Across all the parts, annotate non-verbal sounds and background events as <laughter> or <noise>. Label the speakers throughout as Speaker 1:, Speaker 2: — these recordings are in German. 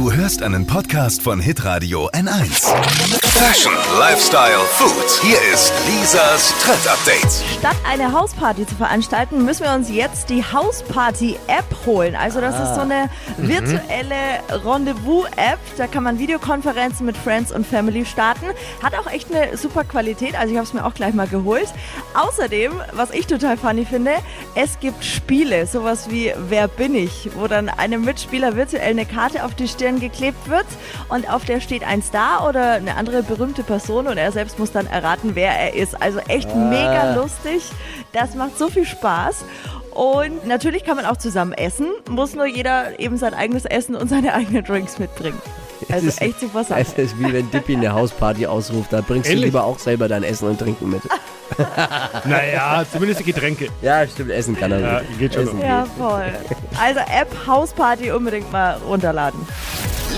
Speaker 1: Du hörst einen Podcast von Hitradio N1. Fashion, Lifestyle, Food. Hier ist Lisas Trend Update.
Speaker 2: Statt eine Hausparty zu veranstalten, müssen wir uns jetzt die Hausparty-App holen. Also das ist so eine virtuelle Rendezvous-App. Da kann man Videokonferenzen mit Friends und Family starten. Hat auch echt eine super Qualität. Also ich habe es mir auch gleich mal geholt. Außerdem, was ich total funny finde, es gibt Spiele. Sowas wie Wer bin ich? Wo dann einem Mitspieler virtuell eine Karte auf die Stirn geklebt wird und auf der steht ein Star oder eine andere berühmte Person und er selbst muss dann erraten, wer er ist. Also echt mega lustig. Das macht so viel Spaß. Und natürlich kann man auch zusammen essen, muss nur jeder eben sein eigenes Essen und seine eigenen Drinks mitbringen. Also
Speaker 3: Es ist-
Speaker 2: echt super Sache.
Speaker 3: Es ist wie wenn Dippy eine Hausparty ausruft, da bringst
Speaker 4: Ehrlich?
Speaker 3: du lieber auch selber dein Essen und Trinken mit. <laughs>
Speaker 4: Naja, zumindest die Getränke.
Speaker 3: Ja, stimmt, Essen kann er.
Speaker 4: Ja, geht schon
Speaker 3: Essen.
Speaker 2: Ja, voll. Also App Hausparty unbedingt mal runterladen.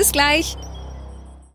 Speaker 5: Bis gleich.